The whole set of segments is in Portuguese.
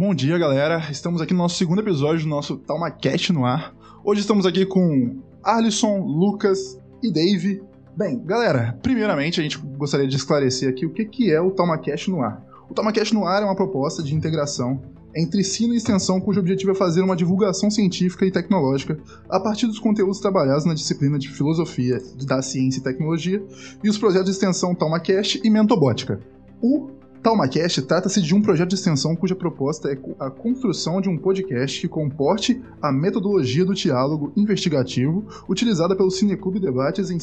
Bom dia, galera. Estamos aqui no nosso segundo episódio do nosso TalmaCast no ar. Hoje estamos aqui com Alisson, Lucas e Dave. Bem, galera, primeiramente a gente gostaria de esclarecer aqui o que que é o TalmaCast no ar. O TalmaCast no ar é uma proposta de integração entre ensino e extensão cujo objetivo é fazer uma divulgação científica e tecnológica a partir dos conteúdos trabalhados na disciplina de filosofia da ciência e tecnologia e os projetos de extensão TalmaCast e Mentobótica. O TalmaCast trata-se de um projeto de extensão cuja proposta é a construção de um podcast que comporte a metodologia do diálogo investigativo utilizada pelo Cineclube Debates em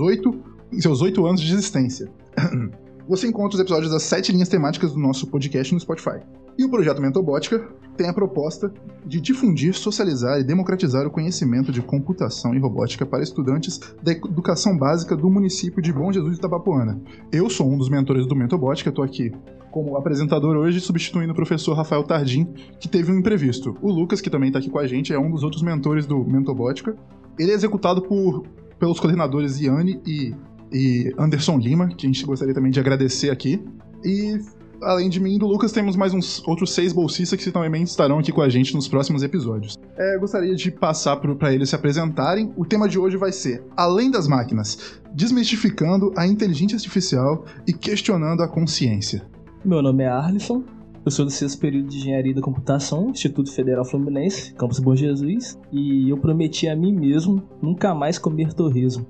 oito, em seus oito anos de existência. Você encontra os episódios das sete linhas temáticas do nosso podcast no Spotify. E o projeto Mentobótica tem a proposta de difundir, socializar e democratizar o conhecimento de computação e robótica para estudantes da educação básica do município de Bom Jesus de Itabapoana. Eu sou um dos mentores do Mentobótica, estou aqui como apresentador hoje, substituindo o professor Rafael Tardim, que teve um imprevisto. O Lucas, que também está aqui com a gente, é um dos outros mentores do Mentobótica. Ele é executado por, pelos coordenadores Iane e, e Anderson Lima, que a gente gostaria também de agradecer aqui. E além de mim e do Lucas, temos mais uns outros seis bolsistas que também estarão aqui com a gente nos próximos episódios. É, gostaria de passar para eles se apresentarem. O tema de hoje vai ser Além das Máquinas, desmistificando a inteligência artificial e questionando a consciência. Meu nome é Arlisson. Eu sou do sexto período de Engenharia da Computação, Instituto Federal Fluminense, Campus Bom Jesus, e eu prometi a mim mesmo nunca mais comer torresmo.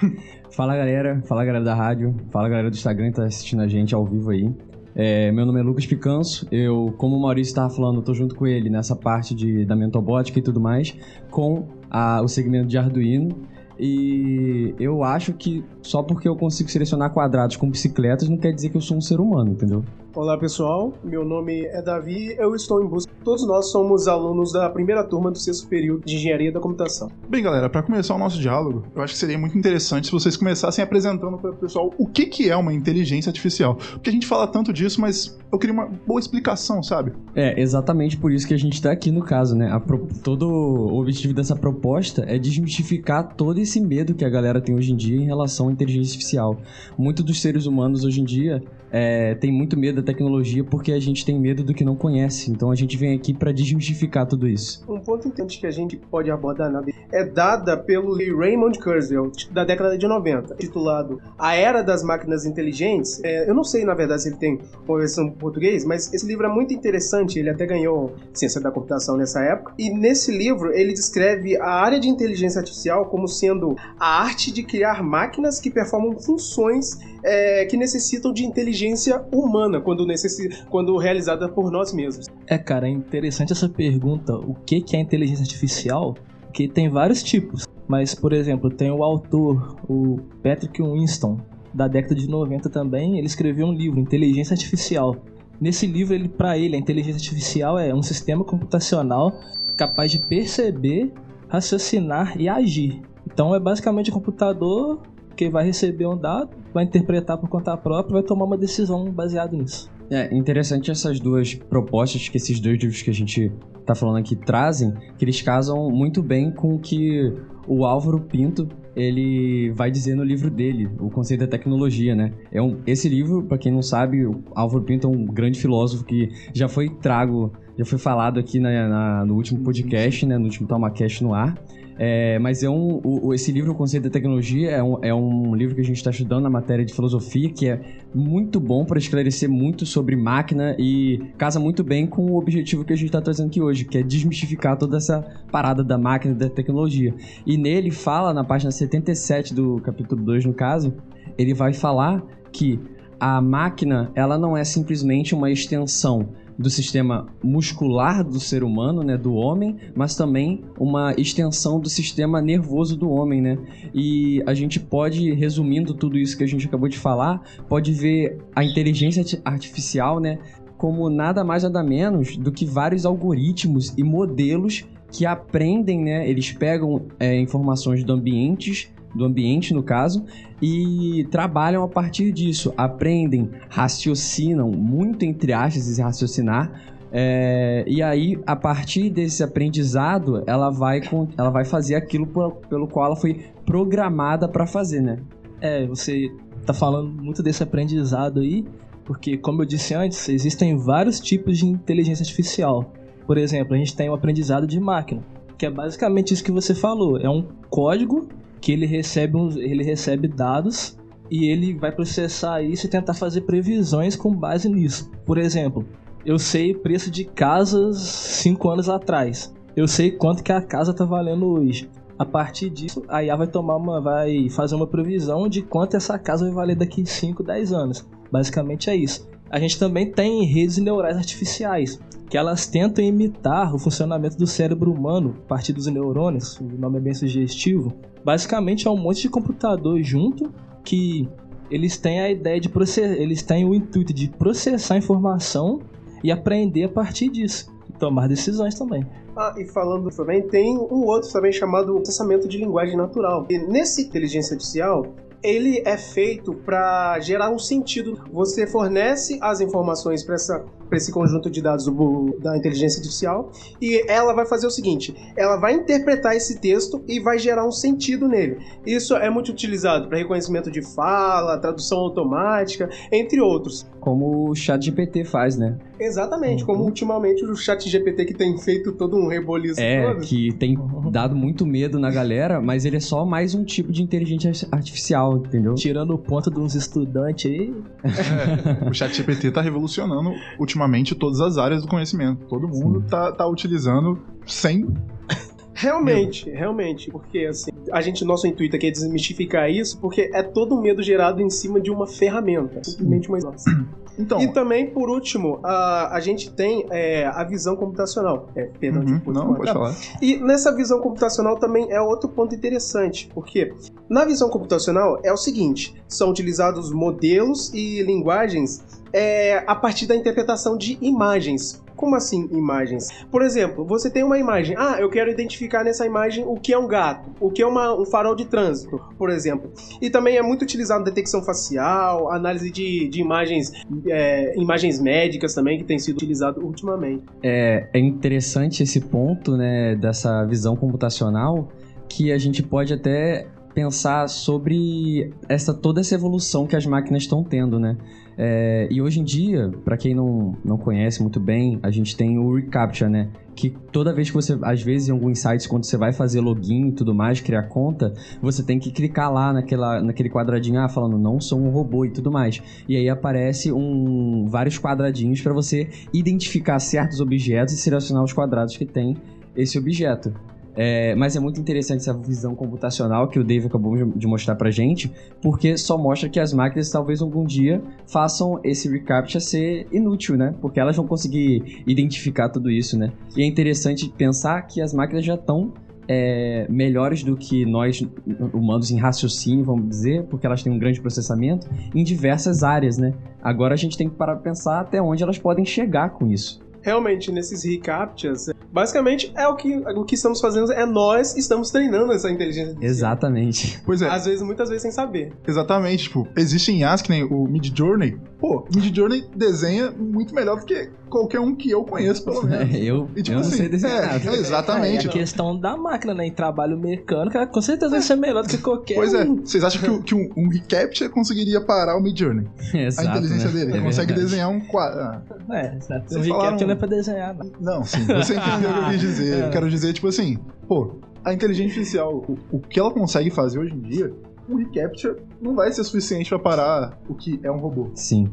Fala galera, fala galera da rádio, fala galera do Instagram que tá assistindo a gente ao vivo aí. É, meu nome é Lucas Picanso, eu, como o Maurício estava falando, tô junto com ele nessa parte de, da mentobótica e tudo mais, com a- o segmento de Arduino. E eu acho que só porque eu consigo selecionar quadrados com bicicletas não quer dizer que eu sou um ser humano, entendeu? Olá pessoal, meu nome é Davi, eu estou em busca. Todos nós somos alunos da primeira turma do sexto período de Engenharia da Computação. Bem, galera, para começar o nosso diálogo, eu acho que seria muito interessante se vocês começassem apresentando para o pessoal o que, que é uma inteligência artificial. Porque a gente fala tanto disso, mas eu queria uma boa explicação, sabe? É, exatamente por isso que a gente tá aqui no caso, né? A pro- Todo o objetivo dessa proposta é desmistificar todo esse medo que a galera tem hoje em dia em relação à inteligência artificial. Muitos dos seres humanos hoje em dia é, tem muito medo tecnologia porque a gente tem medo do que não conhece. Então a gente vem aqui para desmistificar tudo isso. Um ponto importante que a gente pode abordar na é dada pelo Raymond Kurzweil, da década de 90, titulado A Era das Máquinas Inteligentes. É, eu não sei, na verdade, se ele tem uma versão em português, mas esse livro é muito interessante, ele até ganhou ciência da computação nessa época. E nesse livro ele descreve a área de inteligência artificial como sendo a arte de criar máquinas que performam funções é, que necessitam de inteligência humana quando, necessi quando realizada por nós mesmos. É, cara, é interessante essa pergunta, o que que é inteligência artificial? Porque tem vários tipos, mas, por exemplo, tem o autor, o Patrick Winston, da década de 90 também, ele escreveu um livro, Inteligência Artificial. Nesse livro, ele, para ele, a inteligência artificial é um sistema computacional capaz de perceber, raciocinar e agir. Então é basicamente um computador que vai receber um dado, vai interpretar por conta própria vai tomar uma decisão baseada nisso. É interessante essas duas propostas que esses dois livros que a gente tá falando aqui trazem, que eles casam muito bem com o que o Álvaro Pinto ele vai dizer no livro dele, o conceito da tecnologia, né? É um, esse livro, para quem não sabe, o Álvaro Pinto é um grande filósofo que já foi trago, já foi falado aqui na, na- no último podcast, né? No último TalmaCast no ar. É, mas é um, o- esse livro, o Conceito da Tecnologia, é um, é um livro que a gente está estudando na matéria de filosofia, que é muito bom para esclarecer muito sobre máquina e casa muito bem com o objetivo que a gente está trazendo aqui hoje, que é desmistificar toda essa parada da máquina e da tecnologia. E nele fala, na página 77 do capítulo 2, no caso, ele vai falar que a máquina, ela não é simplesmente uma extensão do sistema muscular do ser humano, né, do homem, mas também uma extensão do sistema nervoso do homem, né? E a gente pode, resumindo tudo isso que a gente acabou de falar, pode ver a inteligência arti- artificial, né, como nada mais nada menos do que vários algoritmos e modelos que aprendem, né? Eles pegam é, informações do ambientes, do ambiente no caso, e trabalham a partir disso, aprendem, raciocinam, muito entre aspas, raciocinar, é, e aí, a partir desse aprendizado, ela vai, ela vai fazer aquilo por, pelo qual ela foi programada para fazer, né? É, você tá falando muito desse aprendizado aí, porque, como eu disse antes, existem vários tipos de inteligência artificial. Por exemplo, a gente tem o aprendizado de máquina, que é basicamente isso que você falou. É um código que ele recebe, uns, ele recebe dados e ele vai processar isso e tentar fazer previsões com base nisso. Por exemplo, eu sei preço de casas 5 anos atrás. Eu sei quanto que a casa tá valendo hoje. A partir disso, a IA vai tomar uma vai fazer uma previsão de quanto essa casa vai valer daqui 5, 10 anos. Basicamente é isso. A gente também tem redes neurais artificiais, que elas tentam imitar o funcionamento do cérebro humano a partir dos neurônios, o nome é bem sugestivo. Basicamente é um monte de computador junto que eles têm a ideia de processar, eles têm o intuito de processar informação e aprender a partir disso. E tomar decisões também. Ah, e falando também, tem um outro também chamado processamento de linguagem natural. E nesse inteligência artificial, ele é feito para gerar um sentido. Você fornece as informações para essa para esse conjunto de dados do, da inteligência artificial e ela vai fazer o seguinte: ela vai interpretar esse texto e vai gerar um sentido nele. Isso é muito utilizado para reconhecimento de fala, tradução automática, entre outros. Como o Chat GPT faz, né? Exatamente, como ultimamente o Chat GPT que tem feito todo um reboliço É, todo. que tem dado muito medo na galera, mas ele é só mais um tipo de inteligência artificial, entendeu? Tirando o ponto de uns estudantes aí. O ChatGPT tá revolucionando ultimamente todas as áreas do conhecimento. Todo mundo tá, tá utilizando sem. Realmente, realmente, porque assim, a gente, nosso intuito aqui é desmistificar isso, porque é todo um medo gerado em cima de uma ferramenta, simplesmente uma Então, E também, por último, a, a gente tem é, a visão computacional. É, perdão, uhum, tipo, não, pode falar. E nessa visão computacional também é outro ponto interessante, porque na visão computacional é o seguinte: são utilizados modelos e linguagens é, a partir da interpretação de imagens. Como assim imagens? Por exemplo, você tem uma imagem. Ah, eu quero identificar nessa imagem o que é um gato, o que é uma, um farol de trânsito, por exemplo. E também é muito utilizado detecção facial, análise de, de imagens, é, imagens médicas também, que tem sido utilizado ultimamente. É, é interessante esse ponto, né, dessa visão computacional, que a gente pode até pensar sobre essa toda essa evolução que as máquinas estão tendo, né? É, e hoje em dia, para quem não, não conhece muito bem, a gente tem o reCAPTCHA, né? Que toda vez que você, às vezes em alguns sites, quando você vai fazer login e tudo mais, criar conta, você tem que clicar lá naquela, naquele quadradinho, ah, falando não sou um robô e tudo mais. E aí aparece um, vários quadradinhos para você identificar certos objetos e selecionar os quadrados que tem esse objeto. É, mas é muito interessante essa visão computacional que o Dave acabou de- mostrar pra gente, porque só mostra que as máquinas talvez algum dia façam esse reCAPTCHA ser inútil, né? Porque elas vão conseguir identificar tudo isso, né? E é interessante pensar que as máquinas já estão é, melhores do que nós humanos em raciocínio, vamos dizer, porque elas têm um grande processamento em diversas áreas, né? Agora a gente tem que parar pra pensar até onde elas podem chegar com isso. Realmente, nesses reCAPTCHAs, basicamente é o que, o que estamos fazendo, é nós estamos treinando essa inteligência artificial. Exatamente. Pois é, Às vezes, muitas vezes sem saber. exatamente. Tipo, existem IAs que nem o Midjourney. Pô, o Midjourney desenha muito melhor do que qualquer um que eu conheço, pelo menos. É, eu, E, tipo eu não assim, sei desenhar é, é, exatamente. É a questão da máquina, né? Em trabalho mecânico, ela com certeza vai ser melhor do que qualquer Pois é, um. vocês acham que, o- que um, um reCAPTCHA conseguiria parar o Midjourney? Exato, a inteligência né? dele. É Ele consegue verdade. desenhar um quadro. Ah, É, exato. O Vocês recap falaram- não é pra desenhar, não. Não, sim, você entendeu o que eu quis dizer. Eu quero dizer, tipo assim, pô, a inteligência artificial, o, o que ela consegue fazer hoje em dia, um reCAPTCHA não vai ser suficiente pra parar o que é um robô. Sim.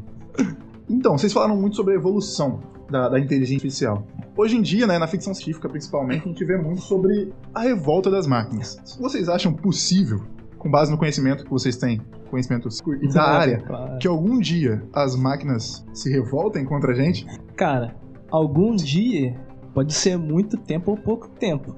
Então, vocês falaram muito sobre a evolução da, da inteligência artificial. Hoje em dia, né, na ficção científica principalmente, a gente vê muito sobre a revolta das máquinas. Vocês acham possível, com base no conhecimento que vocês têm, conhecimento da área, Claro. que algum dia as máquinas se revoltem contra a gente? Cara, algum dia pode ser muito tempo ou pouco tempo.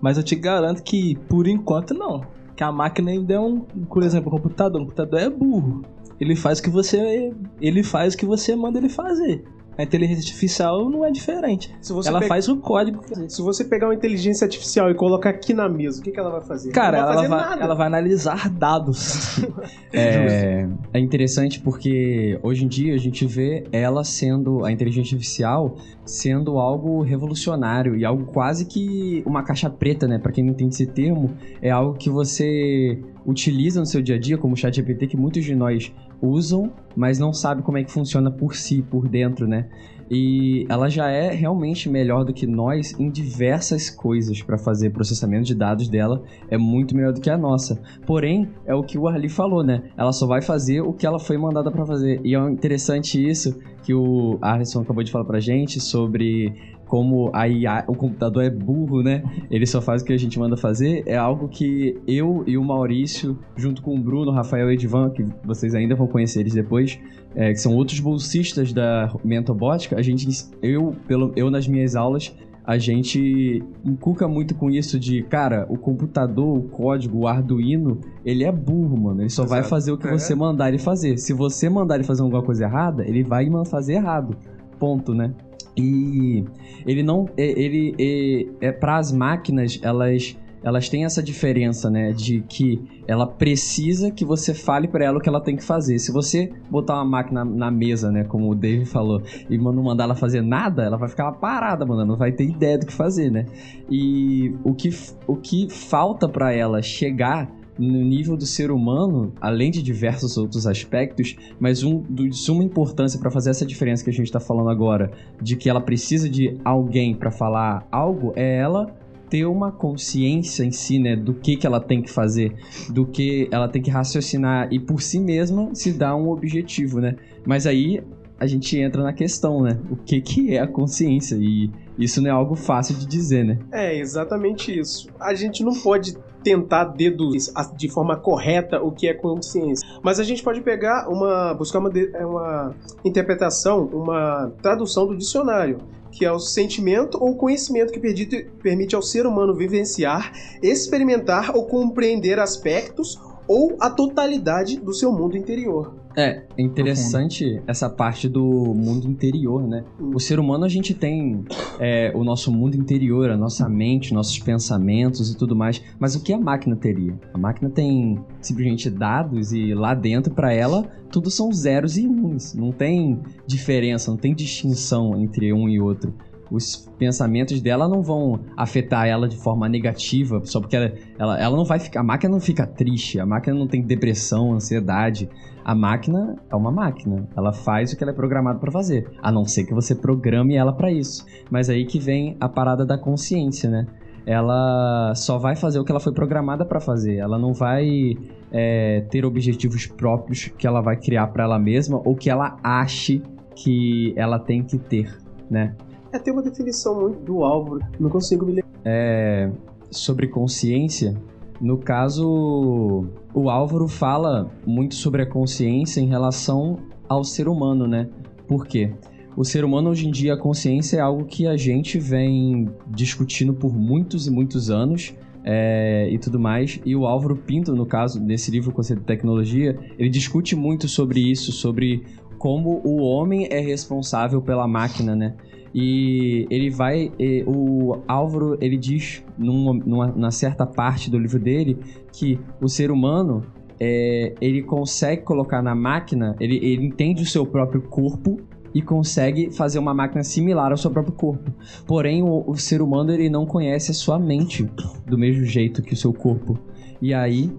Mas eu te garanto que, por enquanto, não. Que a máquina ainda é um. Por exemplo, o computador. O computador é burro. Ele faz o que você. Ele faz o que você manda ele fazer. A inteligência artificial não é diferente. Se você ela pe- faz o código. Se você pegar uma inteligência artificial e colocar aqui na mesa, o que, que ela vai fazer? Cara, vai ela fazer vai, ela vai analisar dados. É, é interessante porque hoje em dia a gente vê ela sendo, a inteligência artificial, sendo algo revolucionário e algo quase que uma caixa preta, né? Pra quem não entende esse termo, é algo que você utiliza no seu dia a dia, como o ChatGPT, que muitos de nós usam, mas não sabe como é que funciona por si, por dentro, né? E ela já é realmente melhor do que nós em diversas coisas para fazer processamento de dados dela, é muito melhor do que a nossa. Porém, é o que o Arli falou, né? Ela só vai fazer o que ela foi mandada para fazer. E é interessante isso que o Arlisson acabou de falar pra gente sobre como a IA, o computador é burro, né? Ele só faz o que a gente manda fazer. É algo que eu e o Maurício, junto com o Bruno, Rafael e Edvan, que vocês ainda vão conhecer eles depois, é, que são outros bolsistas da Mentobótica, a gente, eu, pelo, eu nas minhas aulas, a gente inculca muito com isso de, cara, o computador, o código, o Arduino, ele é burro, mano. Ele só vai Exato. fazer o que É. você mandar ele fazer. Se você mandar ele fazer alguma coisa errada, ele vai fazer errado. Ponto, né? E ele não. é- Ele é, para as máquinas, elas. Elas têm essa diferença, né? De que ela precisa que você fale pra ela o que ela tem que fazer. Se você botar uma máquina na mesa, né? Como o Dave falou, e não mandar ela fazer nada, ela vai ficar parada, mano. Não vai ter ideia do que fazer, né? E o que, o que falta pra ela chegar no nível do ser humano, além de diversos outros aspectos, mas um de suma importância para fazer essa diferença que a gente está falando agora, de que ela precisa de alguém para falar algo, é ela ter uma consciência em si, né, do que que ela tem que fazer, do que ela tem que raciocinar e por si mesma se dar um objetivo, né? Mas aí a gente entra na questão, né? O que que é a consciência e isso não é algo fácil de dizer, né? É, exatamente isso. A gente não pode tentar deduzir de forma correta o que é consciência. Mas a gente pode pegar uma. buscar uma, é uma interpretação, uma tradução do dicionário. Que é o sentimento ou conhecimento que permite ao ser humano vivenciar, experimentar ou compreender aspectos ou a totalidade do seu mundo interior. É, é interessante essa parte do mundo interior, né? O ser humano, a gente tem é, o nosso mundo interior, a nossa mente, nossos pensamentos e tudo mais. Mas o que a máquina teria? A máquina tem simplesmente dados e lá dentro, pra ela, tudo são zeros e uns. Não tem diferença, não tem distinção entre um e outro. Os pensamentos dela não vão afetar ela de forma negativa, só porque ela, ela, ela não vai ficar. A máquina não fica triste, a máquina não tem depressão, ansiedade. A máquina é uma máquina. Ela faz o que ela é programada para fazer. A não ser que você programe ela para isso. Mas aí que vem a parada da consciência, né? Ela só vai fazer o que ela foi programada para fazer. Ela não vai é, ter objetivos próprios que ela vai criar para ela mesma ou que ela ache que ela tem que ter, né? É, tem uma definição muito do Álvaro, não consigo me lembrar. é, sobre consciência, no caso, o Álvaro fala muito sobre a consciência em relação ao ser humano, né? Por quê? O ser humano hoje em dia, a consciência é algo que a gente vem discutindo por muitos e muitos anos. é, e tudo mais. E o Álvaro Pinto, no caso, nesse livro Conceito de Tecnologia, ele discute muito sobre isso, sobre como o homem é responsável pela máquina, né? E ele vai. e o Álvaro ele diz numa, numa, numa certa parte do livro dele que o ser humano é, ele consegue colocar na máquina, ele, ele entende o seu próprio corpo e consegue fazer uma máquina similar ao seu próprio corpo. Porém, o, o ser humano ele não conhece a sua mente do mesmo jeito que o seu corpo. E aí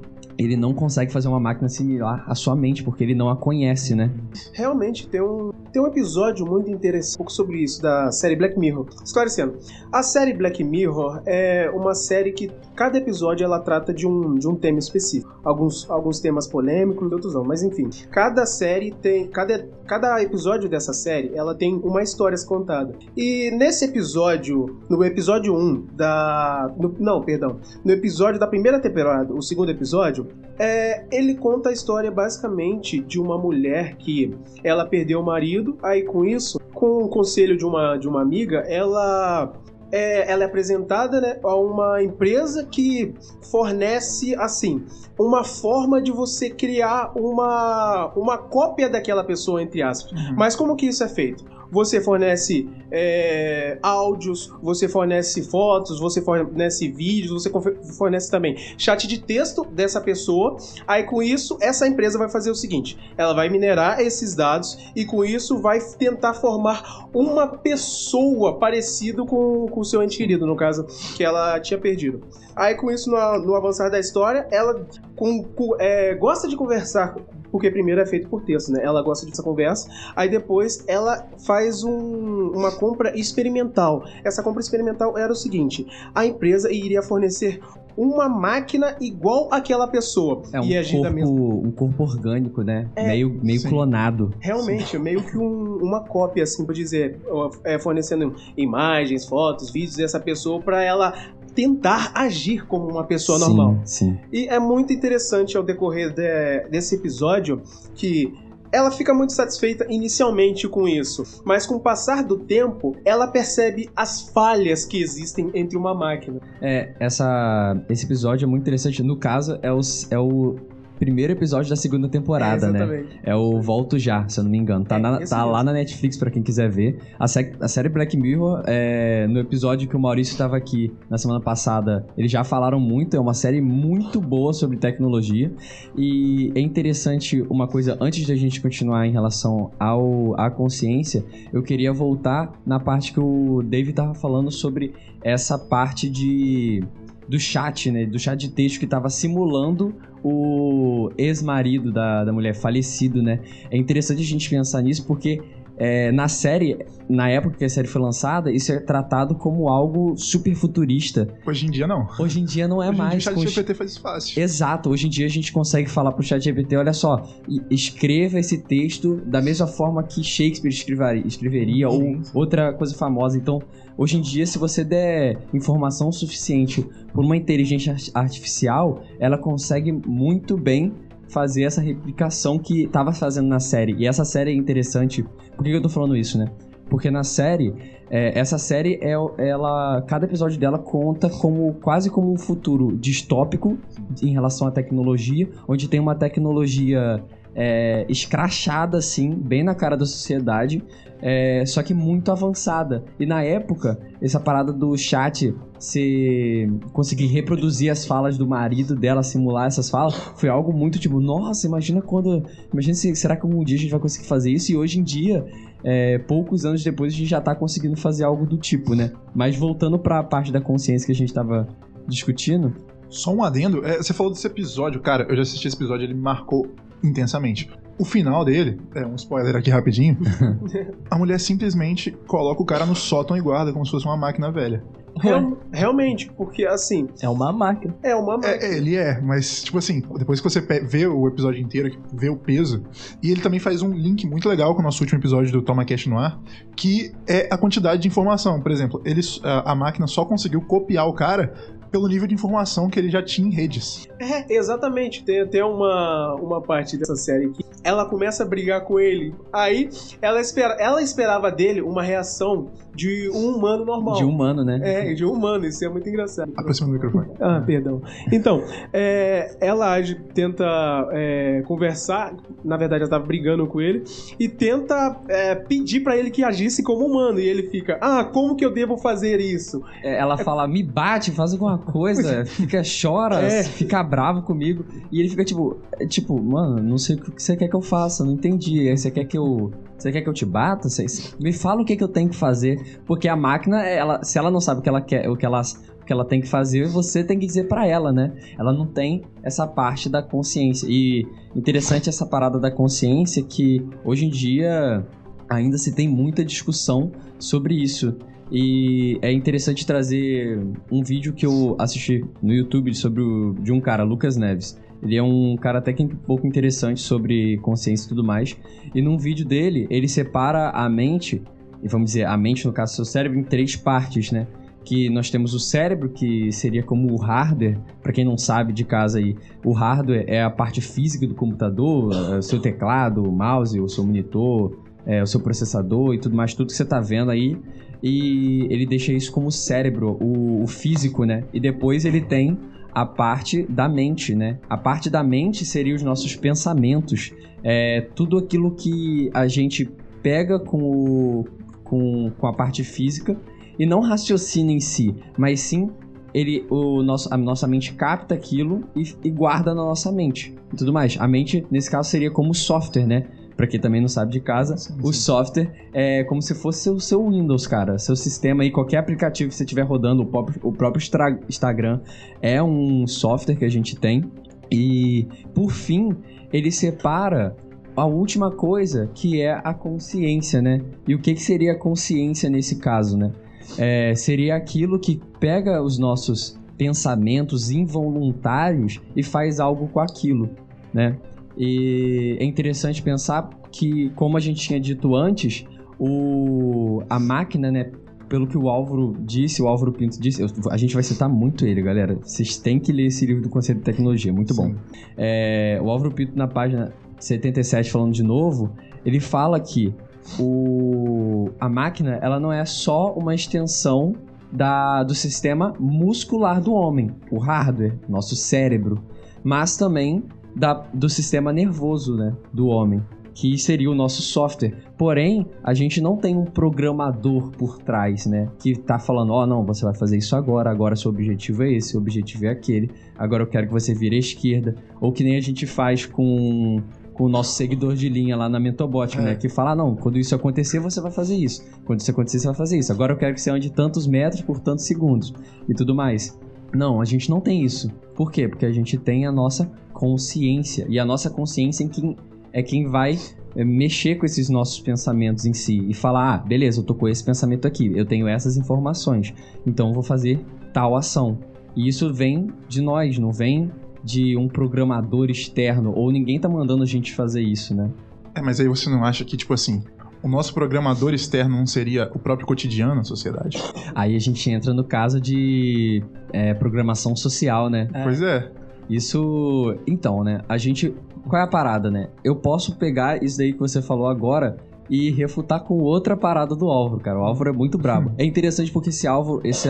ele não consegue fazer uma máquina similar à sua mente, porque ele não a conhece, né? Realmente tem um, tem um episódio muito interessante um pouco sobre isso da série Black Mirror. Esclarecendo, a série Black Mirror é uma série que cada episódio ela trata de um, de um tema específico. Alguns, alguns temas polêmicos, outros não, mas enfim. Cada série tem. Cada, cada episódio dessa série ela tem uma história contada. E nesse episódio, no episódio 1 da. no- não, perdão. No episódio da primeira temporada, o segundo episódio, é, ele conta a história basicamente de uma mulher que ela perdeu o marido, aí com isso, com o conselho de uma, de uma amiga, ela é, ela é apresentada né, a uma empresa que fornece, assim, uma forma de você criar uma, uma cópia daquela pessoa, entre aspas. Mas como que isso é feito? Você fornece é, áudios, você fornece fotos, você fornece vídeos, você fornece também chat de texto dessa pessoa. Aí com isso, essa empresa vai fazer o seguinte: ela vai minerar esses dados e com isso vai tentar formar uma pessoa parecida com, o seu ente querido, no caso, que ela tinha perdido. Aí com isso, no, no avançar da história, ela com, com, é, gosta de conversar porque primeiro é feito por texto, né? Ela gosta dessa conversa, aí depois ela faz um, uma compra experimental. Essa compra experimental era o seguinte: a empresa iria fornecer uma máquina igual àquela pessoa. É um, corpo, um corpo orgânico, né? É, meio meio clonado. Realmente, meio que um, uma cópia, assim, por dizer, é, fornecendo imagens, fotos, vídeos dessa pessoa para ela tentar agir como uma pessoa sim, normal. Sim. E é muito interessante ao decorrer de, desse episódio que ela fica muito satisfeita inicialmente com isso, mas com o passar do tempo, ela percebe as falhas que existem entre uma máquina. É, essa, esse episódio é muito interessante. No caso, é o, é o primeiro episódio da segunda temporada, é, né? É o Volto Já, se eu não me engano. Tá, é, na, tá lá na Netflix para quem quiser ver. A, a série Black Mirror, é, no episódio que o Maurício estava aqui na semana passada, eles já falaram muito. É uma série muito boa sobre tecnologia. E é interessante uma coisa, antes da gente continuar em relação ao, à consciência, eu queria voltar na parte que o David tava falando sobre essa parte de do chat, né? Do chat de texto que estava simulando o ex-marido da, da mulher falecido, né? É interessante a gente pensar nisso porque é, na série, na época que a série foi lançada, isso é tratado como algo super futurista. Hoje em dia não. Hoje em dia não é hoje mais. Em dia o ChatGPT faz isso fácil. Exato. Hoje em dia a gente consegue falar pro ChatGPT, olha só, escreva esse texto da mesma forma que Shakespeare escreveria, escreveria ou outra coisa famosa. Então, hoje em dia, se você der informação suficiente por uma inteligência artificial, ela consegue muito bem fazer essa replicação que estava fazendo na série. E essa série é interessante. Por que eu tô falando isso, né? Porque na série, é, essa série, é, ela, cada episódio dela conta como quase como um futuro distópico em relação à tecnologia, onde tem uma tecnologia é, escrachada, assim, bem na cara da sociedade, é, só que muito avançada. E na época, essa parada do chat se conseguir reproduzir as falas do marido dela, simular essas falas, foi algo muito tipo, nossa, imagina quando. Imagina se será que um dia a gente vai conseguir fazer isso? E hoje em dia, é, poucos anos depois, a gente já tá conseguindo fazer algo do tipo, né? Mas voltando para a parte da consciência que a gente tava discutindo. Só um adendo, é, você falou desse episódio, cara, eu já assisti esse episódio, ele me marcou intensamente. O final dele, é um spoiler aqui rapidinho, a mulher simplesmente coloca o cara no sótão e guarda como se fosse uma máquina velha. Real, realmente, porque assim. É uma máquina. É uma máquina. É, ele é, mas, tipo assim, depois que você vê o episódio inteiro, vê o peso, e ele também faz um link muito legal com o nosso último episódio do Toma Cash no ar, que é a quantidade de informação. Por exemplo, ele, a, a máquina só conseguiu copiar o cara pelo nível de informação que ele já tinha em redes. É, exatamente. Tem até uma, uma parte dessa série que ela começa a brigar com ele. Aí ela, espera, ela esperava dele uma reação de um humano normal. De humano, né? É, de humano. Isso é muito engraçado. Aproxima do microfone. Ah, perdão. Então, é, ela tenta é, conversar. Na verdade, ela tava brigando com ele. E tenta é, pedir para ele que agisse como humano. E ele fica, ah, como que eu devo fazer isso? É, ela fala, me bate, faz alguma coisa. fica, chora, é. fica bravo comigo. E ele fica tipo, é, tipo, mano, não sei o que você quer que eu faça. Não entendi. Você quer que eu você quer que eu te bata? Você, me fala o que, que eu tenho que fazer. Porque a máquina, ela, se ela não sabe o que ela quer, o que ela, o que ela tem que fazer, você tem que dizer para ela, né? Ela não tem essa parte da consciência. E interessante essa parada da consciência que hoje em dia ainda se tem muita discussão sobre isso. E é interessante trazer um vídeo que eu assisti no YouTube sobre o, de um cara, Lucas Neves. Ele é um cara até que um pouco interessante sobre consciência e tudo mais. E num vídeo dele, ele separa a mente, e vamos dizer, a mente, no caso, seu cérebro, em três partes, né? Que nós temos o cérebro, que seria como o hardware, para quem não sabe de casa aí, o hardware é a parte física do computador, é o seu teclado, o mouse, o seu monitor, é, o seu processador e tudo mais, tudo que você está vendo aí. E ele deixa isso como cérebro, o, o físico, né? E depois ele tem a parte da mente, né? A parte da mente seria os nossos pensamentos. É, tudo aquilo que a gente pega com o, com, com a parte física e não raciocina em si, mas sim ele, o nosso, a nossa mente capta aquilo e, e guarda na nossa mente e tudo mais. A mente, nesse caso, seria como software, né? Pra quem também não sabe de casa, Sim, o sim. software é como se fosse o seu Windows, cara. Seu sistema aí, qualquer aplicativo que você estiver rodando, o próprio, o próprio Instagram é um software que a gente tem. E, por fim, ele separa a última coisa, que é a consciência, né? E o que, que seria a consciência nesse caso, né? É, seria aquilo que pega os nossos pensamentos involuntários e faz algo com aquilo, né? E é interessante pensar que, como a gente tinha dito antes, o, a máquina, né? Pelo que o Álvaro disse, o Álvaro Pinto disse, eu- a gente vai citar muito ele, galera. Vocês têm que ler esse livro do Conceito de Tecnologia, muito bom. Sim. É, o Álvaro Pinto, na página 77, falando de novo, ele fala que o, a máquina ela não é só uma extensão da, do sistema muscular do homem, o hardware, nosso cérebro, mas também da, do sistema nervoso né, do homem, que seria o nosso software. Porém, a gente não tem um programador por trás, né? Que tá falando, ó, não, você vai fazer isso agora, agora seu objetivo é esse, seu objetivo é aquele, agora eu quero que você vire à esquerda. Ou que nem a gente faz com, com o nosso seguidor de linha lá na Mentobot, É. né? Que fala, ah, não, quando isso acontecer, você vai fazer isso. Quando isso acontecer, você vai fazer isso. Agora eu quero que você ande tantos metros por tantos segundos e tudo mais. Não, a gente não tem isso. Por quê? Porque a gente tem a nossa consciência. E a nossa consciência é quem, é quem vai é, mexer com esses nossos pensamentos em si e falar: ah, beleza, eu tô com esse pensamento aqui, eu tenho essas informações, então eu vou fazer tal ação. E isso vem de nós, não vem de um programador externo, ou ninguém tá mandando a gente fazer isso, né? É, mas aí você não acha que, tipo assim, o nosso programador externo não seria o próprio cotidiano na sociedade? Aí a gente entra no caso de é, programação social, né? É. Pois é. Isso. Então, né? A gente. Qual é a parada, né? Eu posso pegar isso daí que você falou agora e refutar com outra parada do Álvaro, cara. O Álvaro é muito brabo. É interessante porque esse Álvaro, esse,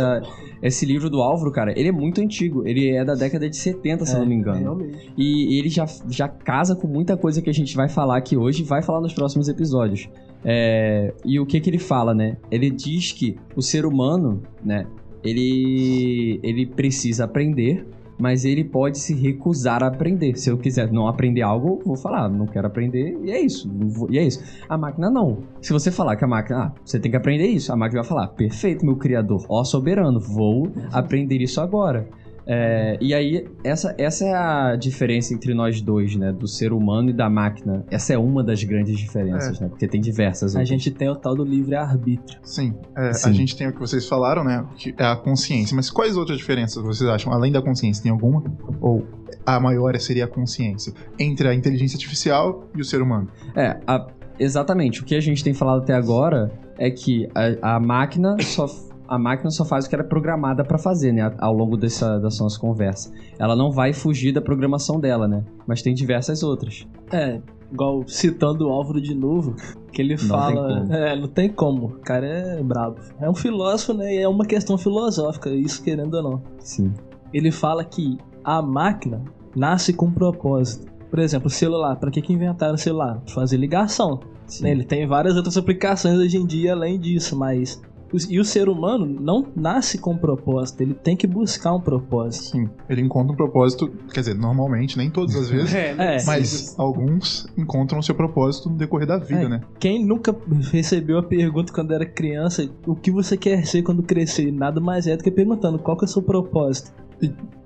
esse livro do Álvaro, cara, ele é muito antigo. Ele é da década de 70, se É, não me engano. Realmente. E ele já, já casa com muita coisa que a gente vai falar aqui hoje e vai falar nos próximos episódios. É, e o que que ele fala, né? Ele diz que o ser humano, né? Ele, ele precisa aprender, mas ele pode se recusar a aprender. Se eu quiser não aprender algo, vou falar, não quero aprender, e é isso. E é isso. A máquina não. Se você falar que a máquina, ah, você tem que aprender isso, a máquina vai falar, perfeito, meu criador, ó soberano, vou aprender isso agora. É, e aí, essa, essa é a diferença entre nós dois, né? Do ser humano e da máquina. Essa é uma das grandes diferenças, né? Porque tem diversas. A outras. gente tem o tal do livre-arbítrio. Sim, é, a Sim. gente tem o que vocês falaram, né? Que é a consciência. Mas quais outras diferenças vocês acham? Além da consciência, tem alguma? Ou a maior seria a consciência? Entre a inteligência artificial e o ser humano? É, a- exatamente. O que a gente tem falado até agora é que a, a máquina só. A máquina só faz o que era programada pra fazer, né? Ao longo dessa, dessa nossa conversa. Ela não vai fugir da programação dela, né? Mas tem diversas outras. É, igual citando o Álvaro de novo, que ele tem fala. como. É, não tem como. O cara é brabo. É um filósofo, né? E é uma questão filosófica, isso querendo ou não. Sim. Ele fala que a máquina nasce com um propósito. Por exemplo, o celular. Pra que, que inventaram o celular? Pra fazer ligação. sim. né? Ele tem várias outras aplicações hoje em dia além disso, mas. E o ser humano não nasce com um propósito, ele tem que buscar um propósito. Sim, ele encontra um propósito, quer dizer, normalmente, nem todas as vezes, É? É, mas alguns encontram o seu propósito no decorrer da vida, É. né? Quem nunca recebeu a pergunta quando era criança, o que você quer ser quando crescer? Nada mais é do que perguntando qual que é o seu propósito.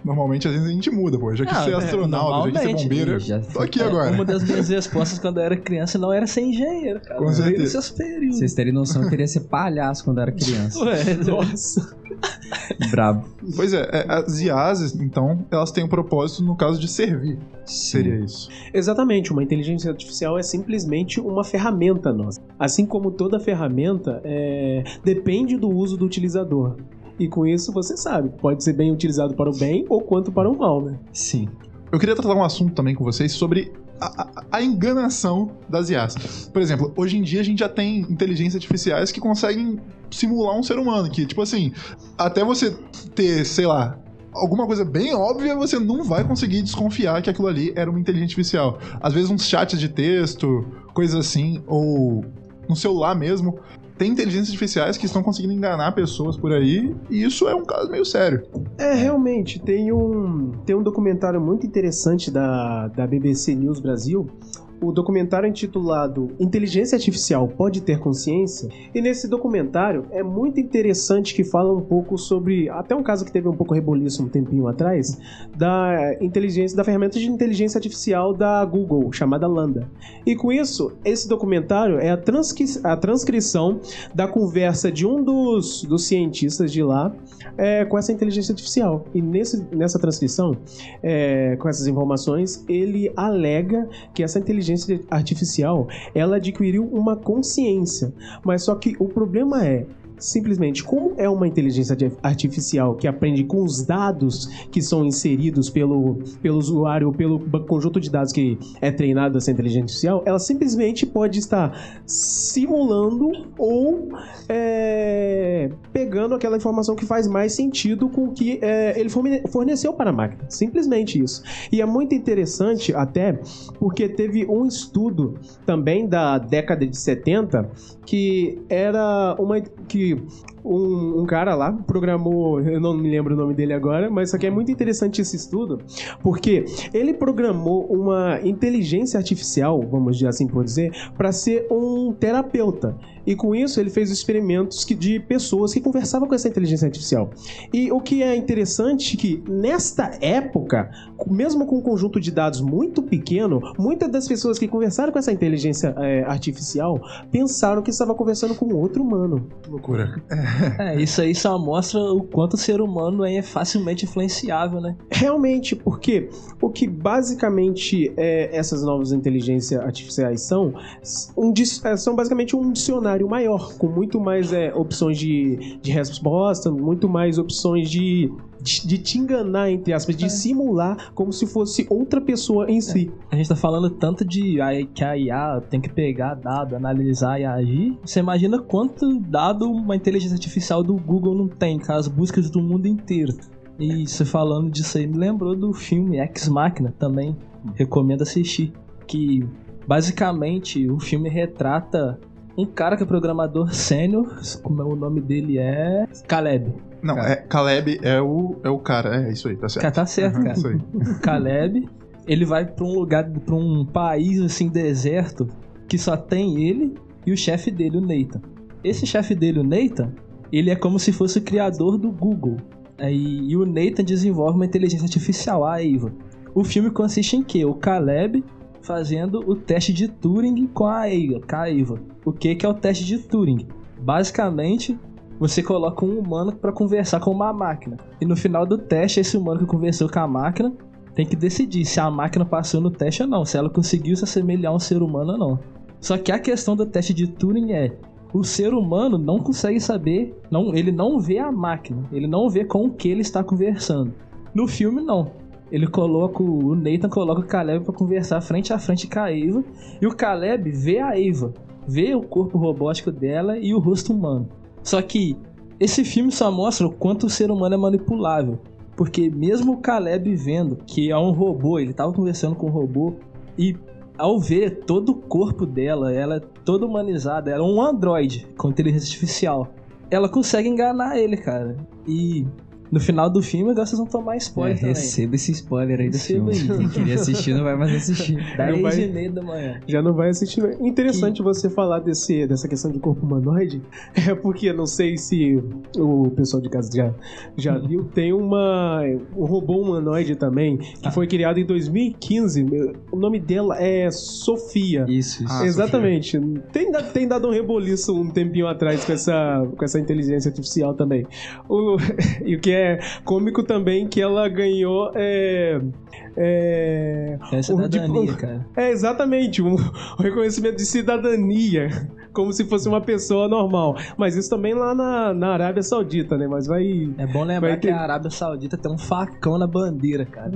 Normalmente, às vezes, a gente muda, pô. Já quis Ah, ser é, astronauta, já quis ser bombeiro. Já- Tô aqui É, agora. Uma das minhas respostas quando eu era criança não era ser engenheiro, cara. Com Veio certeza. seus períodos. Vocês terem noção, eu queria ser palhaço quando eu era criança. Ué, nossa. Brabo. Pois é, é, as IAs, então, elas têm um propósito no caso de servir. Seria isso. Exatamente, uma inteligência artificial é simplesmente uma ferramenta nossa. Assim como toda ferramenta, é, depende do uso do utilizador. E com isso você sabe, pode ser bem utilizado para o bem ou quanto para o mal, né? Sim. Eu queria tratar um assunto também com vocês sobre a, a- a enganação das IAs. Por exemplo, hoje em dia a gente já tem inteligências artificiais que conseguem simular um ser humano, que, tipo assim, até você ter, sei lá, alguma coisa bem óbvia, você não vai conseguir desconfiar que aquilo ali era uma inteligência artificial. Às vezes uns chats de texto, coisas assim, ou no celular mesmo. Tem inteligências artificiais que estão conseguindo enganar pessoas por aí, e isso é um caso meio sério. É, realmente, tem um, tem um documentário muito interessante da, da BBC News Brasil. O documentário intitulado Inteligência Artificial Pode Ter Consciência? E nesse documentário é muito interessante que fala um pouco sobre, até um caso que teve um pouco reboliço um tempinho atrás, da inteligência, da ferramenta de inteligência artificial da Google, chamada Lambda. E com isso, esse documentário é a, transcri a transcrição da conversa de um dos, dos cientistas de lá é, com essa inteligência artificial. E nesse, nessa transcrição, é, com essas informações, ele alega que essa inteligência artificial ela adquiriu uma consciência. Mas só que o problema é simplesmente como é uma inteligência artificial que aprende com os dados que são inseridos pelo, pelo usuário, pelo conjunto de dados que é treinado essa inteligência artificial, ela simplesmente pode estar simulando ou é, pegando aquela informação que faz mais sentido com o que é, ele forneceu para a máquina. Simplesmente isso. E é muito interessante até porque teve um estudo também da década de 70 que era uma que que um, um, cara lá programou, eu não me lembro o nome dele agora, mas isso aqui é muito interessante esse estudo, porque ele programou uma inteligência artificial, vamos dizer assim por dizer, para ser um terapeuta. E com isso ele fez experimentos que, de pessoas que conversavam com essa inteligência artificial. E o que é interessante é que nesta época, mesmo com um conjunto de dados muito pequeno, muitas das pessoas que conversaram com essa inteligência é, artificial pensaram que estava conversando com outro humano. Loucura. É, isso aí só mostra o quanto o ser humano é facilmente influenciável, né? Realmente, porque o que basicamente é, essas novas inteligências artificiais são, um, é, são basicamente um dicionário maior, com muito mais é, opções de, de resposta, muito mais opções de de, te enganar, entre aspas, de é. simular como se fosse outra pessoa em si. É. A gente tá falando tanto de que a IA tem que pegar dado, analisar e agir. Você imagina quanto dado uma inteligência artificial do Google não tem, com as buscas do mundo inteiro. E você falando disso aí me lembrou do filme Ex Machina também. Recomendo assistir. Que basicamente o filme retrata um cara que é programador sênior, como o nome dele é Caleb. Não, é Caleb é o, é o cara, é isso aí, tá certo. Tá certo, cara. Isso aí. Caleb, ele vai para um lugar, para um país assim deserto que só tem ele e o chefe dele, o Nathan. Esse chefe dele, o Nathan, ele é como se fosse o criador do Google. E, e o Nathan desenvolve uma inteligência artificial, a Eva. O filme consiste em que o Caleb fazendo o teste de Turing com a Eva. Com a Eva. O que, que é o teste de Turing? Basicamente, você coloca um humano para conversar com uma máquina. E no final do teste, esse humano que conversou com a máquina tem que decidir se a máquina passou no teste ou não, se ela conseguiu se assemelhar a um ser humano ou não. Só que a questão do teste de Turing é o ser humano não consegue saber, não, ele não vê a máquina, ele não vê com o que ele está conversando. No filme não. Ele coloca o Nathan coloca o Caleb para conversar frente a frente com a Eva e o Caleb vê a Eva, vê o corpo robótico dela e o rosto humano. Só que esse filme só mostra o quanto o ser humano é manipulável. Porque mesmo o Caleb vendo que é um robô, ele estava conversando com um robô, e ao ver todo o corpo dela, ela é toda humanizada, ela é um androide com inteligência artificial. Ela consegue enganar ele, cara. E no final do filme, agora vocês vão tomar spoiler. É, receba esse spoiler aí do receba filme. Aí. Quem queria assistir não vai mais assistir. 10 e meia da manhã. Já não vai assistir. Interessante que... você falar desse, dessa questão de corpo humanoide. É porque não sei se o pessoal de casa já, já viu. Tem uma. Um robô humanoide também, que ah. foi criado em 2015. O nome dela é Sofia. Isso, isso. Ah, Exatamente. Tem, tem dado um reboliço um tempinho atrás com essa, com essa inteligência artificial também. O, e o que é cômico também que ela ganhou. É, é, é cidadania, cara. É, exatamente. Um, um reconhecimento de cidadania. Como se fosse uma pessoa normal. Mas isso também lá na, na Arábia Saudita, né? Mas vai. É bom lembrar ter... que a Arábia Saudita tem um facão na bandeira, cara.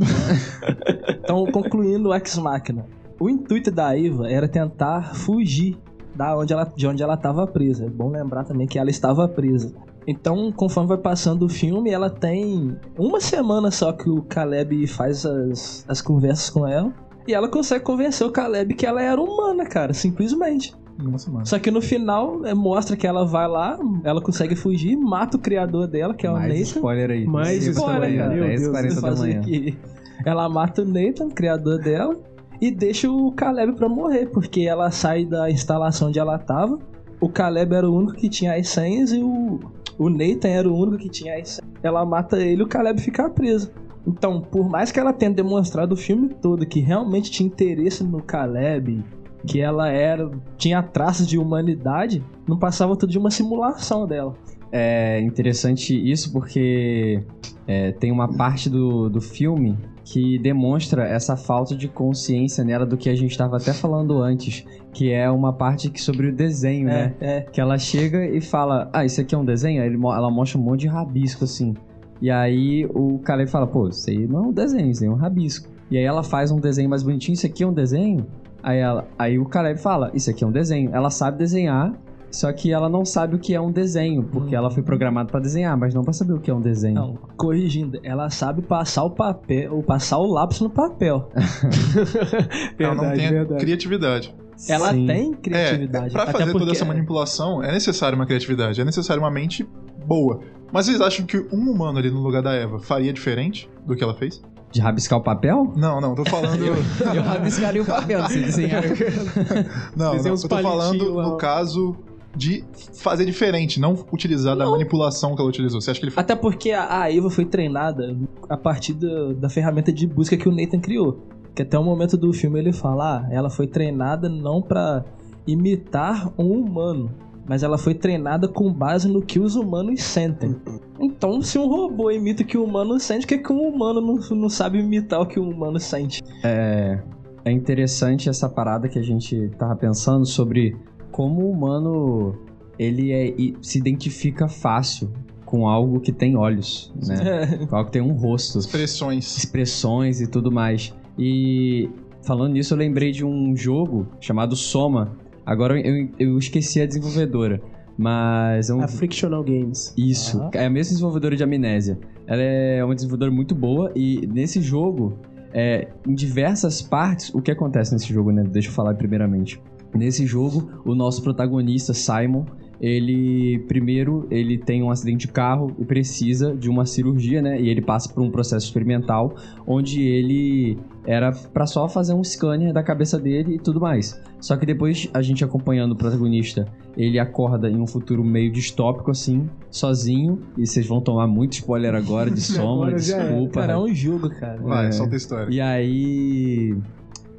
então, concluindo o Ex-Máquina. O intuito da Iva era tentar fugir da onde ela, de onde ela estava presa. É bom lembrar também que ela estava presa. Então, conforme vai passando o filme, ela tem uma semana só que o Caleb faz as, as conversas com ela. E ela consegue convencer o Caleb que ela era humana, cara, simplesmente. semana. Só que no final é, mostra que ela vai lá, ela consegue fugir, mata o criador dela, que é o Mais Nathan. spoiler aí. Mais spoiler, manhã, cara. Meu 10 Deus, 40 da manhã. aqui. Ela mata o Nathan, o criador dela, e deixa o Caleb pra morrer, porque ela sai da instalação onde ela tava. O Caleb era o único que tinha as senhas e o, o Nathan era o único que tinha senhas. Ela mata ele e o Caleb fica preso. Então, por mais que ela tenha demonstrado o filme todo que realmente tinha interesse no Caleb, que ela era tinha traços de humanidade, não passava tudo de uma simulação dela. É interessante isso porque é, tem uma parte do, do filme que demonstra essa falta de consciência nela do que a gente estava até falando antes, que é uma parte que sobre o desenho, né? É, é. Que ela chega e fala, ah, isso aqui é um desenho? Aí ela mostra um monte de rabisco, assim. E aí o Caleb fala, pô, isso aí não é um desenho, isso aí é um rabisco. E aí ela faz um desenho mais bonitinho, isso aqui é um desenho? Aí, ela, aí o Caleb fala, isso aqui é um desenho. Ela sabe desenhar, só que ela não sabe o que é um desenho, porque ela foi programada pra desenhar, mas não pra saber o que é um desenho. Não, corrigindo, ela sabe passar o papel, ou passar o lápis no papel. ela não Verdade, tem verdade. criatividade. Ela Sim. tem É, criatividade. pra até fazer toda porque- essa manipulação é necessário uma criatividade, é necessário uma mente boa. Mas vocês acham que um humano ali no lugar da Eva faria diferente do que ela fez? De rabiscar o papel? Não, não, tô falando. Eu rabiscaria o papel se desenhar. não, não, eu tô falando lá. no caso de fazer diferente, não utilizar da manipulação que ela utilizou. Você acha que ele Até porque a, a Eva foi treinada a partir da, da ferramenta de busca que o Nathan criou. Que até o momento do filme ele fala, ah, ela foi treinada não pra imitar um humano, mas ela foi treinada com base no que os humanos sentem. Então, se um robô imita o que o humano sente, por que, que um humano não, não sabe imitar o que o humano sente? É, é interessante essa parada que a gente tava pensando sobre como o humano ele é, se identifica fácil com algo que tem olhos, né? Com algo que tem um rosto, expressões. expressões e tudo mais. E falando nisso, eu lembrei de um jogo chamado Soma. Agora eu, eu esqueci a desenvolvedora, mas é um A Frictional Games. isso, é a mesma desenvolvedora de Amnésia. Ela é uma desenvolvedora muito boa e nesse jogo, é, em diversas partes, o que acontece nesse jogo, né? Deixa eu falar primeiramente. Nesse jogo, o nosso protagonista, Simon, ele primeiro ele tem um acidente de carro e precisa de uma cirurgia, né? E ele passa por um processo experimental onde ele era pra só fazer um scanner da cabeça dele e tudo mais. Só que depois a gente acompanhando o protagonista, ele acorda em um futuro meio distópico assim, sozinho, e vocês vão tomar muito spoiler agora de soma, Agora é. desculpa. Cara, é um jogo, cara. Vai, É. solta a história. E aí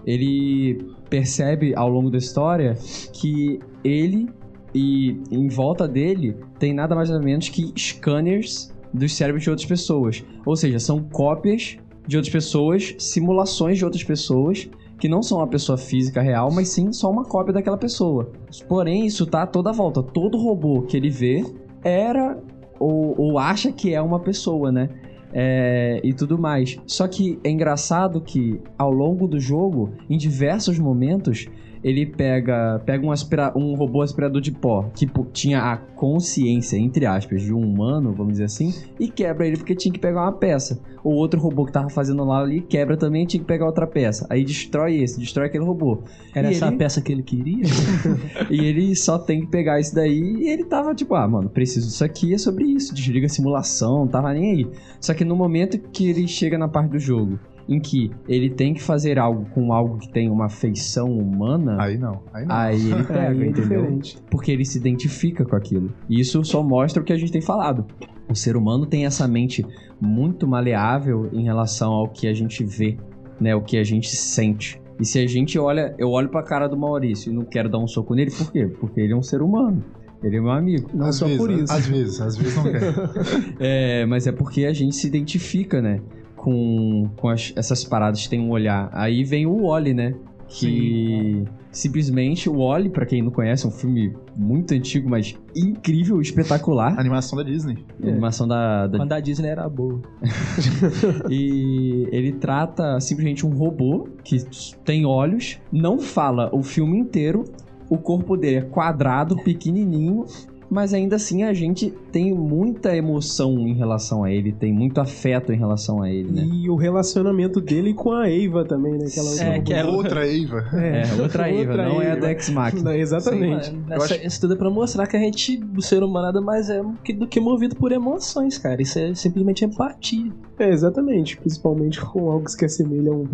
ele percebe ao longo da história que ele e em volta dele tem nada mais nada menos que scanners dos cérebros de outras pessoas. Ou seja, são cópias de outras pessoas, simulações de outras pessoas que não são uma pessoa física real, mas sim só uma cópia daquela pessoa. Porém, isso tá a toda volta. Todo robô que ele vê era ou, ou acha que é uma pessoa, né? É, e tudo mais. Só que é engraçado que ao longo do jogo, em diversos momentos, ele pega, pega um, aspira- um robô aspirador de pó que tinha a consciência, entre aspas, de um humano, vamos dizer assim, e quebra ele porque tinha que pegar uma peça. O outro robô que tava fazendo lá ali quebra também tinha que pegar outra peça. Aí destrói esse, destrói aquele robô. Era E essa ele- a peça que ele queria? E ele só tem que pegar isso daí e ele tava tipo, ah, mano, preciso disso aqui, é sobre isso. Desliga a simulação, tava nem aí. Só que no momento que ele chega na parte do jogo em que ele tem que fazer algo com algo que tem uma feição humana, Aí não, aí não. aí ele pega, é entendeu? diferente. Porque ele se identifica com aquilo. E isso só mostra o que a gente tem falado. O ser humano tem essa mente muito maleável em relação ao que a gente vê, né? O que a gente sente. E se a gente olha, eu olho pra cara do Maurício e não quero dar um soco nele, por quê? Porque ele é um ser humano. Ele é meu amigo. Não às só vezes, por isso. Às vezes, às vezes não quer. É, mas é porque a gente se identifica, né? Com, com as- essas paradas, tem um olhar. Aí vem o Wally, né? Que simplesmente o Wally, pra quem não conhece, é um filme muito antigo, mas incrível, espetacular. Animação da Disney. Animação da, da Quando a Disney era boa. E ele trata simplesmente um robô que tem olhos, não fala o filme inteiro, o corpo dele é quadrado, pequenininho mas ainda assim a gente tem muita emoção em relação a ele, tem muito afeto em relação a ele, né? E o relacionamento dele com a Eva também, né? Aquela É, que é Outra Eva. É, outra Eva, não é a X-Max. Não, exatamente. Sim, essa- Isso tudo é pra mostrar que a gente, o ser humano, nada mais é do que movido por emoções, cara. Isso é simplesmente empatia. É, exatamente. Principalmente com algo que se assemelha a um,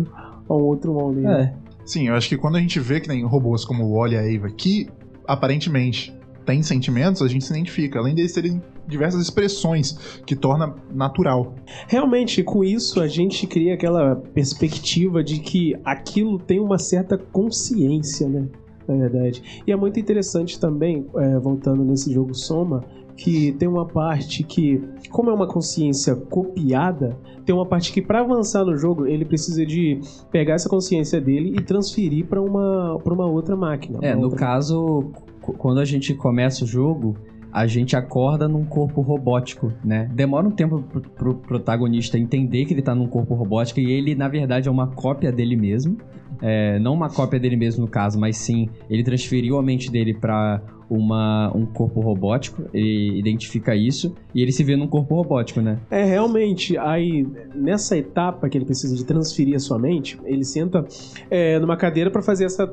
a um outro homem. né? É. Sim, eu acho que quando a gente vê que nem robôs como o Wally e a Eva, que aparentemente têm sentimentos, a gente se identifica. Além deles terem diversas expressões que torna natural. Realmente, com isso, a gente cria aquela perspectiva de que aquilo tem uma certa consciência, né? Na verdade. E é muito interessante também, é, voltando nesse jogo Soma, que tem uma parte que, como é uma consciência copiada, tem uma parte que para avançar no jogo ele precisa de pegar essa consciência dele e transferir para uma, pra uma outra máquina. É, uma no outra- caso, qu- quando a gente começa o jogo, a gente acorda num corpo robótico, né? Demora um tempo pro, pro protagonista entender que ele tá num corpo robótico e ele, na verdade, é uma cópia dele mesmo. É, não uma cópia dele mesmo no caso, mas sim, ele transferiu a mente dele pra uma, um corpo robótico, ele identifica isso e ele se vê num corpo robótico, né? É, realmente, aí nessa etapa que ele precisa de transferir a sua mente, ele senta é, numa cadeira para fazer essa,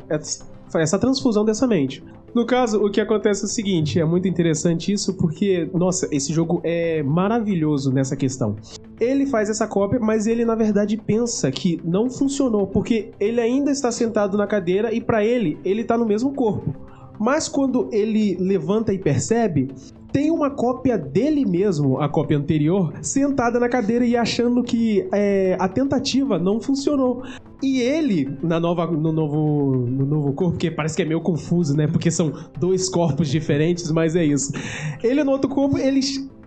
essa transfusão dessa mente. No caso, o que acontece é o seguinte, é muito interessante isso porque, nossa, esse jogo é maravilhoso nessa questão. Ele faz essa cópia, mas ele na verdade pensa que não funcionou, porque ele ainda está sentado na cadeira e para ele, ele tá no mesmo corpo. Mas quando ele levanta e percebe, tem uma cópia dele mesmo, a cópia anterior, sentada na cadeira e achando que é, a tentativa não funcionou. E ele, na nova, no, novo, no novo corpo, que parece que é meio confuso, né? Porque são dois corpos diferentes, mas é isso. Ele no outro corpo, ele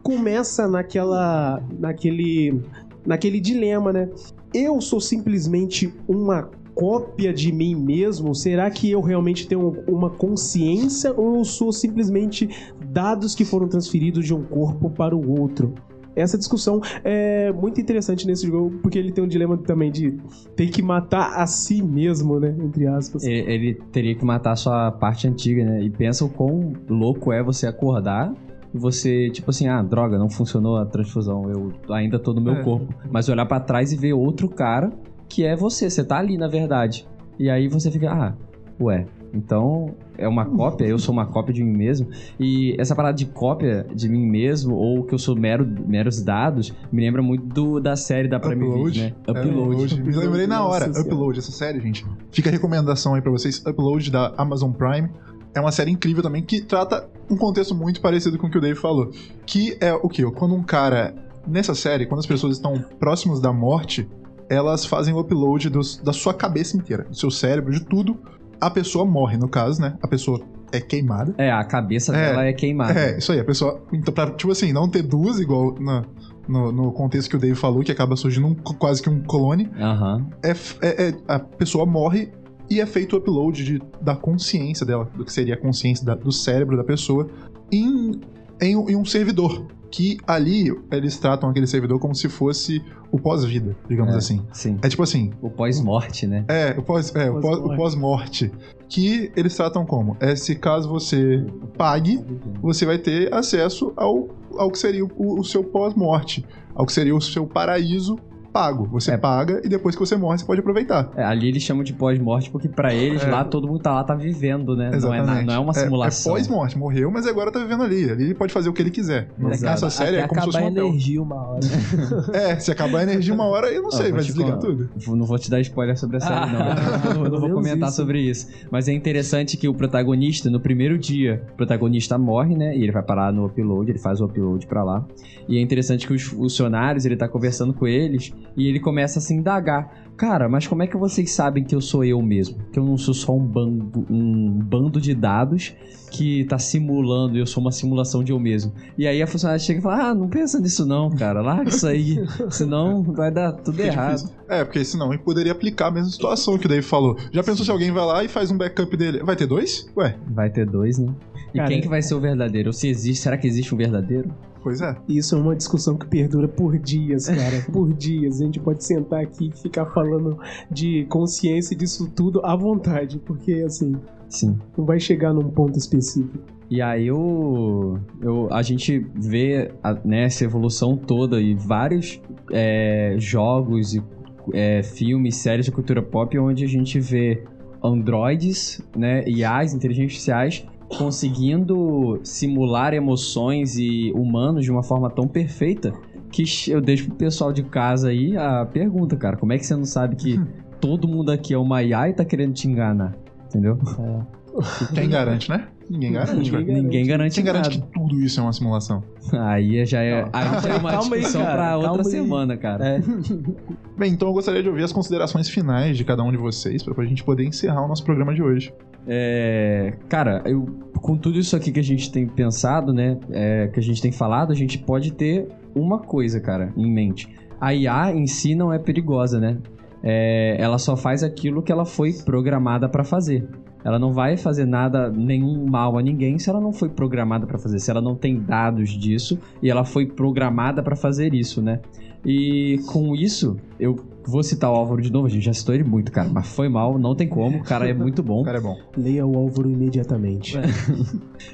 começa naquela. naquele. naquele dilema, né? Eu sou simplesmente uma cópia de mim mesmo? Será que eu realmente tenho uma consciência ou eu sou simplesmente dados que foram transferidos de um corpo para o outro? Essa discussão é muito interessante nesse jogo, porque ele tem um dilema também de ter que matar a si mesmo, né? Entre aspas. Ele, ele teria que matar a sua parte antiga, né? E pensa o quão louco é você acordar e você, tipo assim, ah, droga, não funcionou a transfusão, eu ainda tô no meu É. corpo. Mas olhar pra trás e ver outro cara que é você, você tá ali na verdade. E aí você fica, ah, ué, então é uma cópia, eu sou uma cópia de mim mesmo. E essa parada de cópia de mim mesmo, ou que eu sou mero, meros dados, me lembra muito do, da série da Prime Upload. Video, né? É, Upload. Me lembrei na hora. Nossa. Upload, essa série, gente. Fica a recomendação aí pra vocês. Upload da Amazon Prime. É uma série incrível também que trata um contexto muito parecido com o que o Dave falou. Que é o quê? Quando um cara. Nessa série, quando as pessoas estão próximos da morte, elas fazem o upload dos- da sua cabeça inteira, do seu cérebro, de tudo. A pessoa morre, no caso, né? A pessoa é queimada. É, a cabeça É. dela é queimada. É, isso aí, a pessoa. Então, pra, tipo assim, não ter duas igual na- no, no contexto que o Dave falou, que acaba surgindo um- quase que um clone, Aham. é, é- é- a pessoa morre e é feito o upload de- da consciência dela, do que seria a consciência da- do cérebro da pessoa, em, em, em um servidor. Que ali eles tratam aquele servidor como se fosse o pós-vida, digamos É. assim. Sim. É tipo assim, O pós-morte, né? é, o pós- é, o pós- pós-morte. que eles tratam como? É se caso você pague, você vai ter acesso ao, ao que seria o, o seu pós-morte, ao que seria o seu paraíso pago. Você É. paga e depois que você morre, você pode aproveitar. É, ali eles chamam de pós-morte porque pra eles É. lá todo mundo tá lá, tá vivendo, né? Não é, não é uma simulação. É, pós-morte, morreu, mas agora tá vivendo ali. Ali ele pode fazer o que ele quiser. Exato. Nessa série Até é como se fosse acabar um a hotel. energia uma hora. É, se acabar a energia uma hora, eu não Ó, sei, vai desligar falar. tudo. Não vou te dar spoiler sobre a série, não. Ah, não, vou- não vou comentar isso. sobre isso. Mas é interessante que o protagonista, no primeiro dia, o protagonista morre, né? E ele vai parar no upload, ele faz o upload pra lá. E é interessante que os funcionários, ele tá conversando com eles e ele começa a se indagar. Cara, mas como é que vocês sabem que eu sou eu mesmo? Que eu não sou só um bando, um bando de dados que tá simulando, eu sou uma simulação de eu mesmo. E aí a funcionária chega e fala: Ah, não pensa nisso não, cara. Larga isso aí. Senão vai dar tudo Fica errado. difícil. É, porque senão ele poderia aplicar a mesma situação que o Dave falou. Já pensou se alguém vai lá e faz um backup dele? Vai ter dois? Ué, Vai ter dois, né? E Cara, quem que vai ser o verdadeiro? Ou se existe, será que existe um verdadeiro? Pois é. Isso é uma discussão que perdura por dias, cara. por dias. A gente pode sentar aqui e ficar falando de consciência disso tudo à vontade. Porque, assim, Sim. não vai chegar num ponto específico. E aí o, eu, a gente vê a, né, essa evolução toda e vários é, jogos e é, filmes, séries de cultura pop onde a gente vê androides, né, IAs, inteligências artificiais, conseguindo simular emoções e humanos de uma forma tão perfeita que eu deixo pro pessoal de casa aí a pergunta, cara, como é que você não sabe que todo mundo aqui é uma IA e tá querendo te enganar? Entendeu? Quem garante, né? Ninguém garante, velho. Ninguém garante Quem nada. garante que tudo isso é uma simulação? Aí já é, aí já é uma discussão pra outra calma aí. semana, cara. É. Bem, então eu gostaria de ouvir as considerações finais de cada um de vocês pra gente poder encerrar o nosso programa de hoje. É, cara, eu, com tudo isso aqui que a gente tem pensado, né, é, que a gente tem falado, a gente pode ter uma coisa, cara, em mente. A IA em si não é perigosa, né? É, ela só faz aquilo que ela foi programada pra fazer. Ela não vai fazer nada, nenhum mal a ninguém se ela não foi programada pra fazer, se ela não tem dados disso e ela foi programada pra fazer isso, né? E com isso, eu vou citar o Álvaro de novo, a gente já citou ele muito, cara, mas foi mal, não tem como, o cara é muito bom. O cara é bom. Leia o Álvaro imediatamente.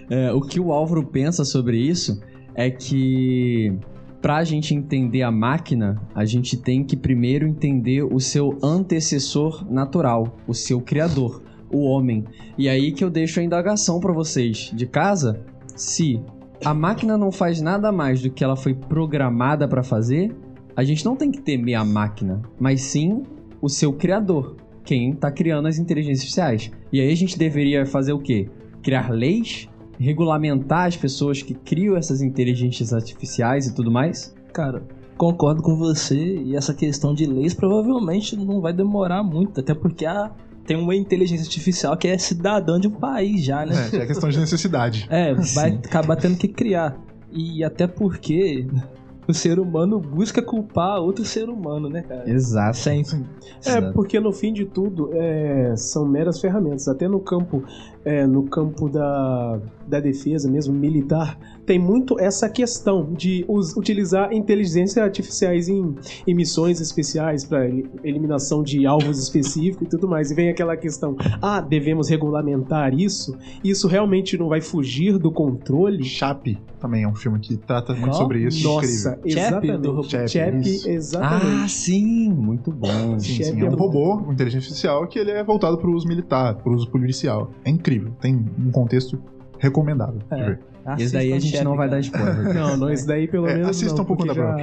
É, o que o Álvaro pensa sobre isso é que pra gente entender a máquina, a gente tem que primeiro entender o seu antecessor natural, o seu criador, o homem. E aí que eu deixo a indagação pra vocês de casa, se a máquina não faz nada mais do que ela foi programada pra fazer, a gente não tem que temer a máquina, mas sim o seu criador, quem tá criando as inteligências artificiais. E aí a gente deveria fazer o quê? Criar leis regulamentar as pessoas que criam essas inteligências artificiais e tudo mais? Cara, concordo com você e essa questão de leis provavelmente não vai demorar muito, até porque a, tem uma inteligência artificial que é cidadã de um país já, né? É, é questão de necessidade. É, vai Sim. acabar tendo que criar. E até porque o ser humano busca culpar outro ser humano, né, cara? Exato. Sempre. É, porque no fim de tudo é, são meras ferramentas. Até no campo, é, no campo da, da defesa mesmo, militar, tem muito essa questão de us- utilizar inteligências artificiais em, em missões especiais para eliminação de alvos específicos e tudo mais. E vem aquela questão, ah, devemos regulamentar isso? Isso realmente não vai fugir do controle? Chape também é um filme que trata muito Qual? sobre isso. Nossa, Incrível. Exatamente. robô. Chap, Chap, isso. Ah, exatamente. sim, muito bom. Sim, sim, é é um robô, uma inteligência artificial, que ele é voltado para o uso militar, para o uso policial. É incrível, tem um contexto recomendável de É. ver. Esse daí a gente não vai dar spoiler. Não, não, esse daí pelo É, menos assista não, um pouco da já-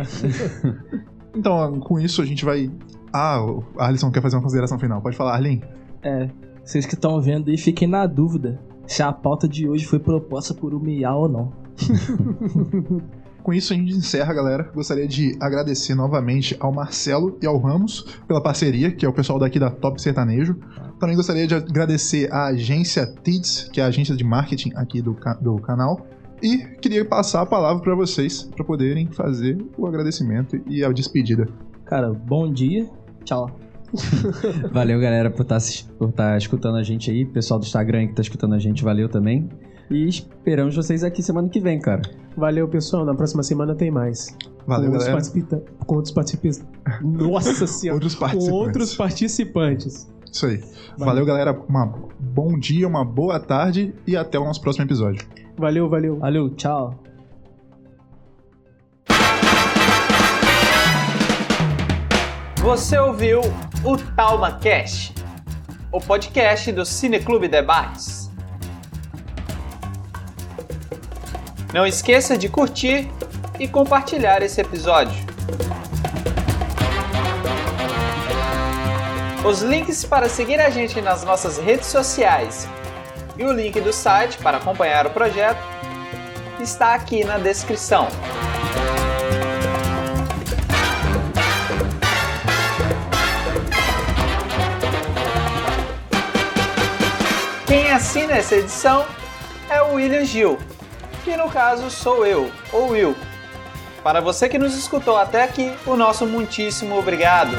Então, com isso a gente vai... Ah, o Alisson quer fazer uma consideração final. Pode falar, Arlene? É, vocês que estão vendo aí, fiquem na dúvida se a pauta de hoje foi proposta por um Miau ou não. Com isso a gente encerra, galera. Gostaria de agradecer novamente ao Marcelo e ao Ramos pela parceria, que é o pessoal daqui da Top Sertanejo. Também gostaria de agradecer à agência TIDS, que é a agência de marketing aqui do, do canal. E queria passar a palavra para vocês, para poderem fazer o agradecimento e a despedida. Cara, bom dia. Tchau. Valeu, galera, por estar escutando a gente aí. Pessoal do Instagram que tá escutando a gente, valeu também. E esperamos vocês aqui semana que vem, cara. Valeu, pessoal. Na próxima semana tem mais. Valeu, com, outros galera. participa- com outros participantes. Nossa senhora. Outros com participantes. outros participantes. Isso aí. Valeu, galera. Uma bom dia, uma boa tarde e até o nosso próximo episódio. Valeu, valeu. Valeu, tchau. Você ouviu o TalmaCast, o podcast do Cineclube Debates. Não esqueça de curtir e compartilhar esse episódio. Os links para seguir a gente nas nossas redes sociais e o link do site para acompanhar o projeto está aqui na descrição. Quem assina essa edição é o William Gil, que no caso sou eu, ou Will. Para você que nos escutou até aqui, o nosso muitíssimo obrigado.